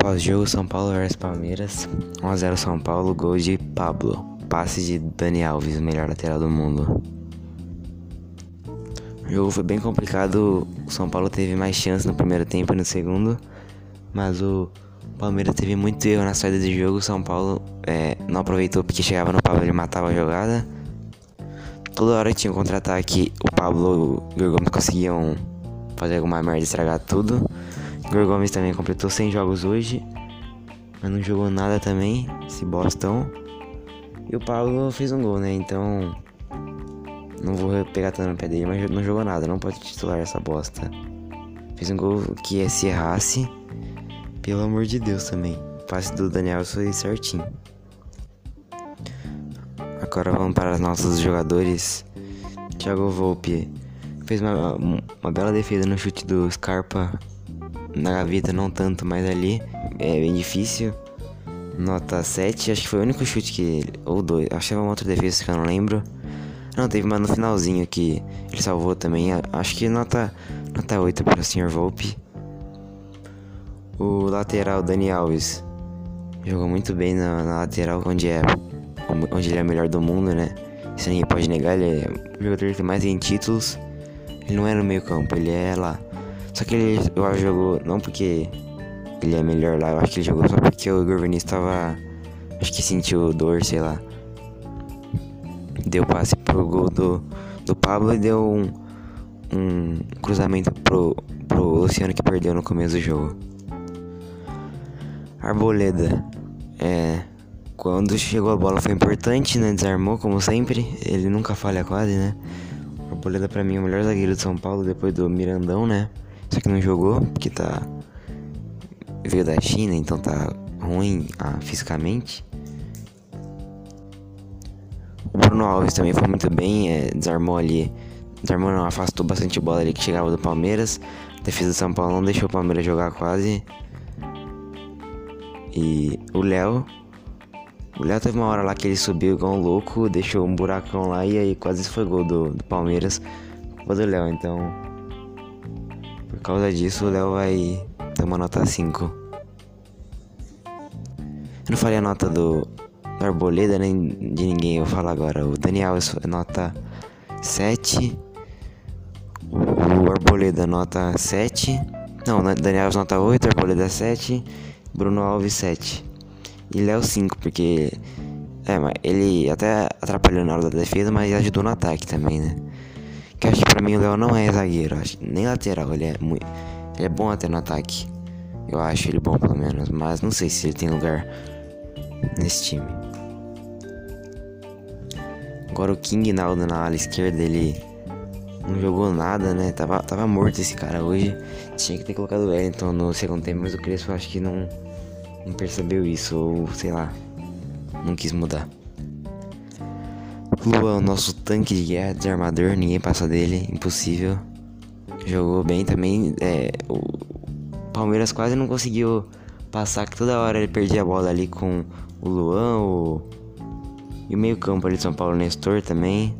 Pós-jogo São Paulo vs Palmeiras. 1x0 São Paulo, gol de Pablo. Passe de Dani Alves, o melhor lateral do mundo. O jogo foi bem complicado. O São Paulo teve mais chance no primeiro tempo e no segundo. Mas o Palmeiras teve muito erro na saída do jogo. O São Paulo é, não aproveitou porque chegava no Pablo e matava a jogada. Toda hora tinha um contra-ataque, o Pablo e o Gomes conseguiam fazer alguma merda estragar tudo. Igor Gomes também completou 100 jogos hoje, mas não jogou nada também, esse bostão. E o Pablo fez um gol, né? Então. Não vou pegar tanto no pé dele, mas não jogou nada, não pode titular essa bosta. Fez um gol que se errasse, pelo amor de Deus também. O passe do Daniel foi certinho. Agora vamos para os nossos jogadores. Thiago Volpe fez uma, uma bela defesa no chute do Scarpa na gaveta não tanto, mas ali é bem difícil. Nota 7, acho que foi o único chute que. Ou dois, acho que teve uma outra defesa que eu não lembro. Não, teve uma no finalzinho que ele salvou também. Acho que nota, nota 8 para o Sr. Volpe. O lateral Dani Alves jogou muito bem na, na, lateral, onde, é, onde ele é o melhor do mundo, né? Isso ninguém pode negar. Ele é o jogador que mais tem títulos. Ele não é no meio campo, ele é lá. Só que ele, eu acho, jogou não porque ele é melhor lá, eu acho que ele jogou só porque o Igor Vinícius tava. Acho que sentiu dor, sei lá. Deu passe pro gol do, do Pablo e deu um, um cruzamento pro, pro Luciano que perdeu no começo do jogo. Arboleda. É. Quando chegou a bola foi importante, né? Desarmou como sempre. Ele nunca falha quase, né? Arboleda pra mim é o melhor zagueiro de São Paulo depois do Mirandão, né? Só que não jogou, porque tá. Veio da China, então tá ruim ah, fisicamente. O Bruno Alves também foi muito bem, é, desarmou ali. Desarmou não, afastou bastante bola ali que chegava do Palmeiras. A defesa do São Paulo não deixou o Palmeiras jogar quase. E o Léo. O Léo teve uma hora lá que ele subiu igual um louco, deixou um buracão lá e aí quase foi gol do, do Palmeiras. Culpa do Léo, então por causa disso, o Léo vai ter uma nota 5. Eu não falei a nota do, do Arboleda nem de ninguém, eu falo agora. O Daniel é nota 7. O Arboleda nota 7. Não, Daniel é nota 8, Arboleda 7. Bruno Alves 7. E Léo 5, porque. É, mas ele até atrapalhou na hora da defesa, mas ajudou no ataque também, né? Que acho que pra mim o Léo não é zagueiro, acho, nem lateral, ele é muito. Ele é bom até no ataque. Eu acho ele bom pelo menos, mas não sei se ele tem lugar nesse time. Agora o King Naldo na ala esquerda, ele não jogou nada, né? Tava, tava morto esse cara hoje. Tinha que ter colocado o Wellington no segundo tempo, mas o Crespo acho que não, não percebeu isso, ou sei lá, não quis mudar. Luan, nosso tanque de guerra, desarmador, ninguém passa dele, impossível. Jogou bem também. É, o Palmeiras quase não conseguiu passar, que toda hora ele perdia a bola ali com o Luan, o... e o meio campo ali de São Paulo, Nestor também.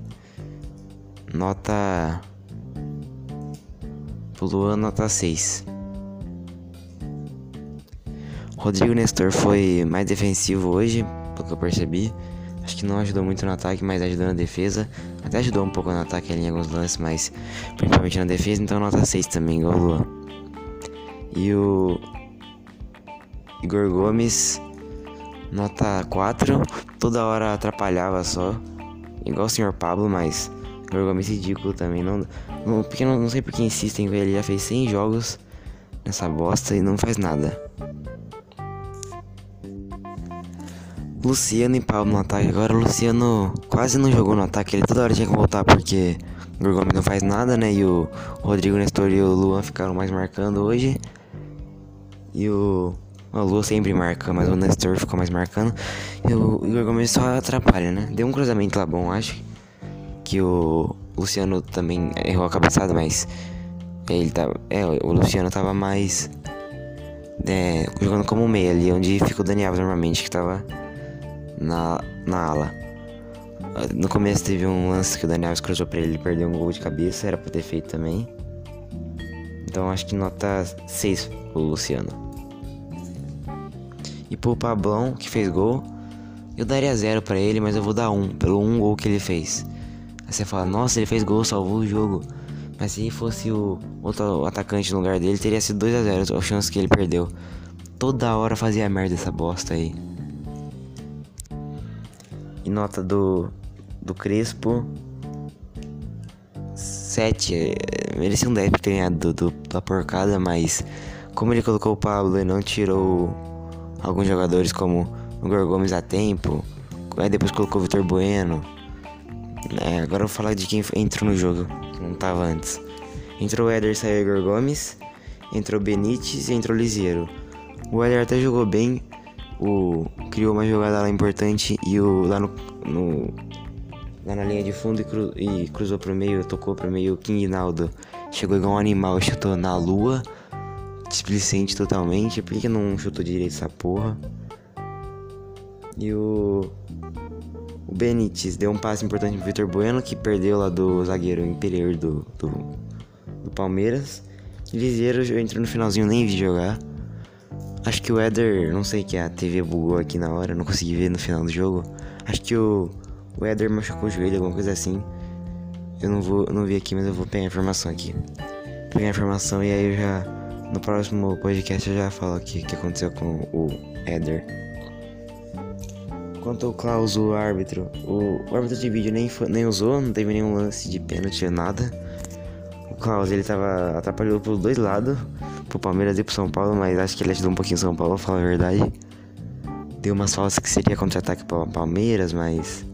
Nota. O Luan, nota 6. Rodrigo Nestor foi mais defensivo hoje, pelo que eu percebi. Acho que não ajudou muito no ataque, mas ajudou na defesa. Até ajudou um pouco no ataque ali em alguns lances, mas principalmente na defesa, então nota 6 também, igual o Luan. E o Igor Gomes, nota 4. Toda hora atrapalhava só. Igual o senhor Pablo, mas Igor Gomes ridículo também. Não, não, porque não, não sei por que insistem. Ele já fez 100 jogos nessa bosta e não faz nada. Luciano e Pablo no ataque. Agora o Luciano quase não jogou no ataque. Ele toda hora tinha que voltar porque o Gomes não faz nada, né? E o Rodrigo Nestor e o Luan ficaram mais marcando hoje. E o. O Luan sempre marca, mas o Nestor ficou mais marcando. E o Igor Gomes só atrapalha, né? Deu um cruzamento lá bom, acho. Que o Luciano também errou a cabeçada, mas. Ele tava. É, o Luciano tava mais. É, jogando como meia ali, onde fica o Daniel normalmente, que tava na, na ala. No começo teve um lance que o Daniel cruzou pra ele, ele perdeu um gol de cabeça, era pra ter feito também. Então acho que nota 6 pro Luciano. E pro Pablão, que fez gol, eu daria zero para ele, mas eu vou dar um, pelo um gol que ele fez. Aí você fala, nossa, ele fez gol, salvou o jogo. Mas se fosse o outro atacante no lugar dele, teria sido 2 a 0 a chance que ele perdeu. Toda hora fazia merda essa bosta aí. Nota do, do Crespo. 7. Merecia um 10 por ter ganhado do, do, da porcada, mas como ele colocou o Pablo e não tirou alguns jogadores como o Igor Gomes a tempo, aí depois colocou o Vitor Bueno. É, agora eu vou falar de quem entrou no jogo, que não tava antes. Entrou o Éder, saiu o Igor Gomes, entrou o Benítez e entrou o Liseiro. O Éder até jogou bem, o, criou uma jogada lá importante e o lá no, no lá na linha de fundo e, cru, e cruzou pro meio, tocou pro meio o King Naldo. Chegou igual um animal, chutou na lua, displicente totalmente. Por que não chutou direito essa porra? E o. O Benítez deu um passe importante pro Vitor Bueno, que perdeu lá do zagueiro inferior do, do, do Palmeiras. Liseiro entrou no finalzinho, nem vi jogar. Acho que o Éder, não sei que a TV bugou aqui na hora, não consegui ver no final do jogo. Acho que o, o Éder machucou o joelho, alguma coisa assim. Eu não vou, não vi aqui, mas eu vou pegar a informação aqui. Pegar a informação e aí eu já no próximo podcast eu já falo aqui o que aconteceu com o Éder. Quanto ao Klaus, o árbitro, o, o árbitro de vídeo nem, nem usou, não teve nenhum lance de pênalti, nada. O Klaus, ele tava atrapalhou por dois lados, pro Palmeiras e pro São Paulo, mas acho que ele ajudou um pouquinho o São Paulo, pra falar a verdade. Deu umas faltas que seria contra-ataque pro Palmeiras, mas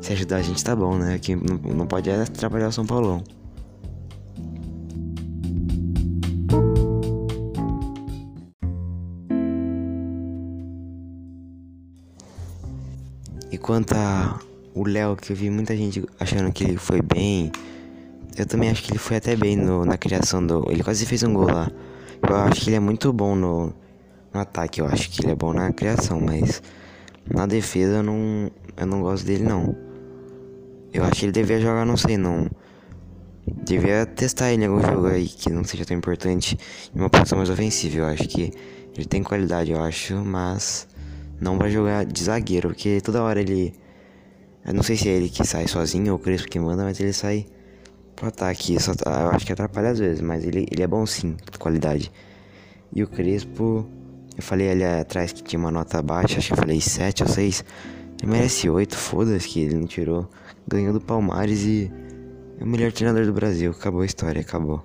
se ajudar a gente tá bom, né? Que não, pode atrapalhar o São Paulão. E quanto a o Léo, que eu vi muita gente achando que ele foi bem, eu também acho que ele foi até bem no, na criação do. Ele quase fez um gol lá. Eu acho que ele é muito bom no, no ataque, eu acho que ele é bom na criação, mas na defesa eu não, eu não gosto dele não. Eu acho que ele devia jogar, não sei não. Devia testar ele em algum jogo aí que não seja tão importante em uma posição mais ofensiva. Eu acho que ele tem qualidade, eu acho, mas não vai jogar de zagueiro, porque toda hora ele. Eu não sei se é ele que sai sozinho ou o Crespo que manda, mas ele sai pro ataque. Só, eu acho que atrapalha às vezes, mas ele, ele é bom sim, de qualidade. E o Crespo, eu falei ali atrás que tinha uma nota baixa, acho que eu falei 7 ou 6. Ele merece 8, foda-se que ele não tirou. Ganhou do Palmares e é o melhor treinador do Brasil. Acabou a história, acabou.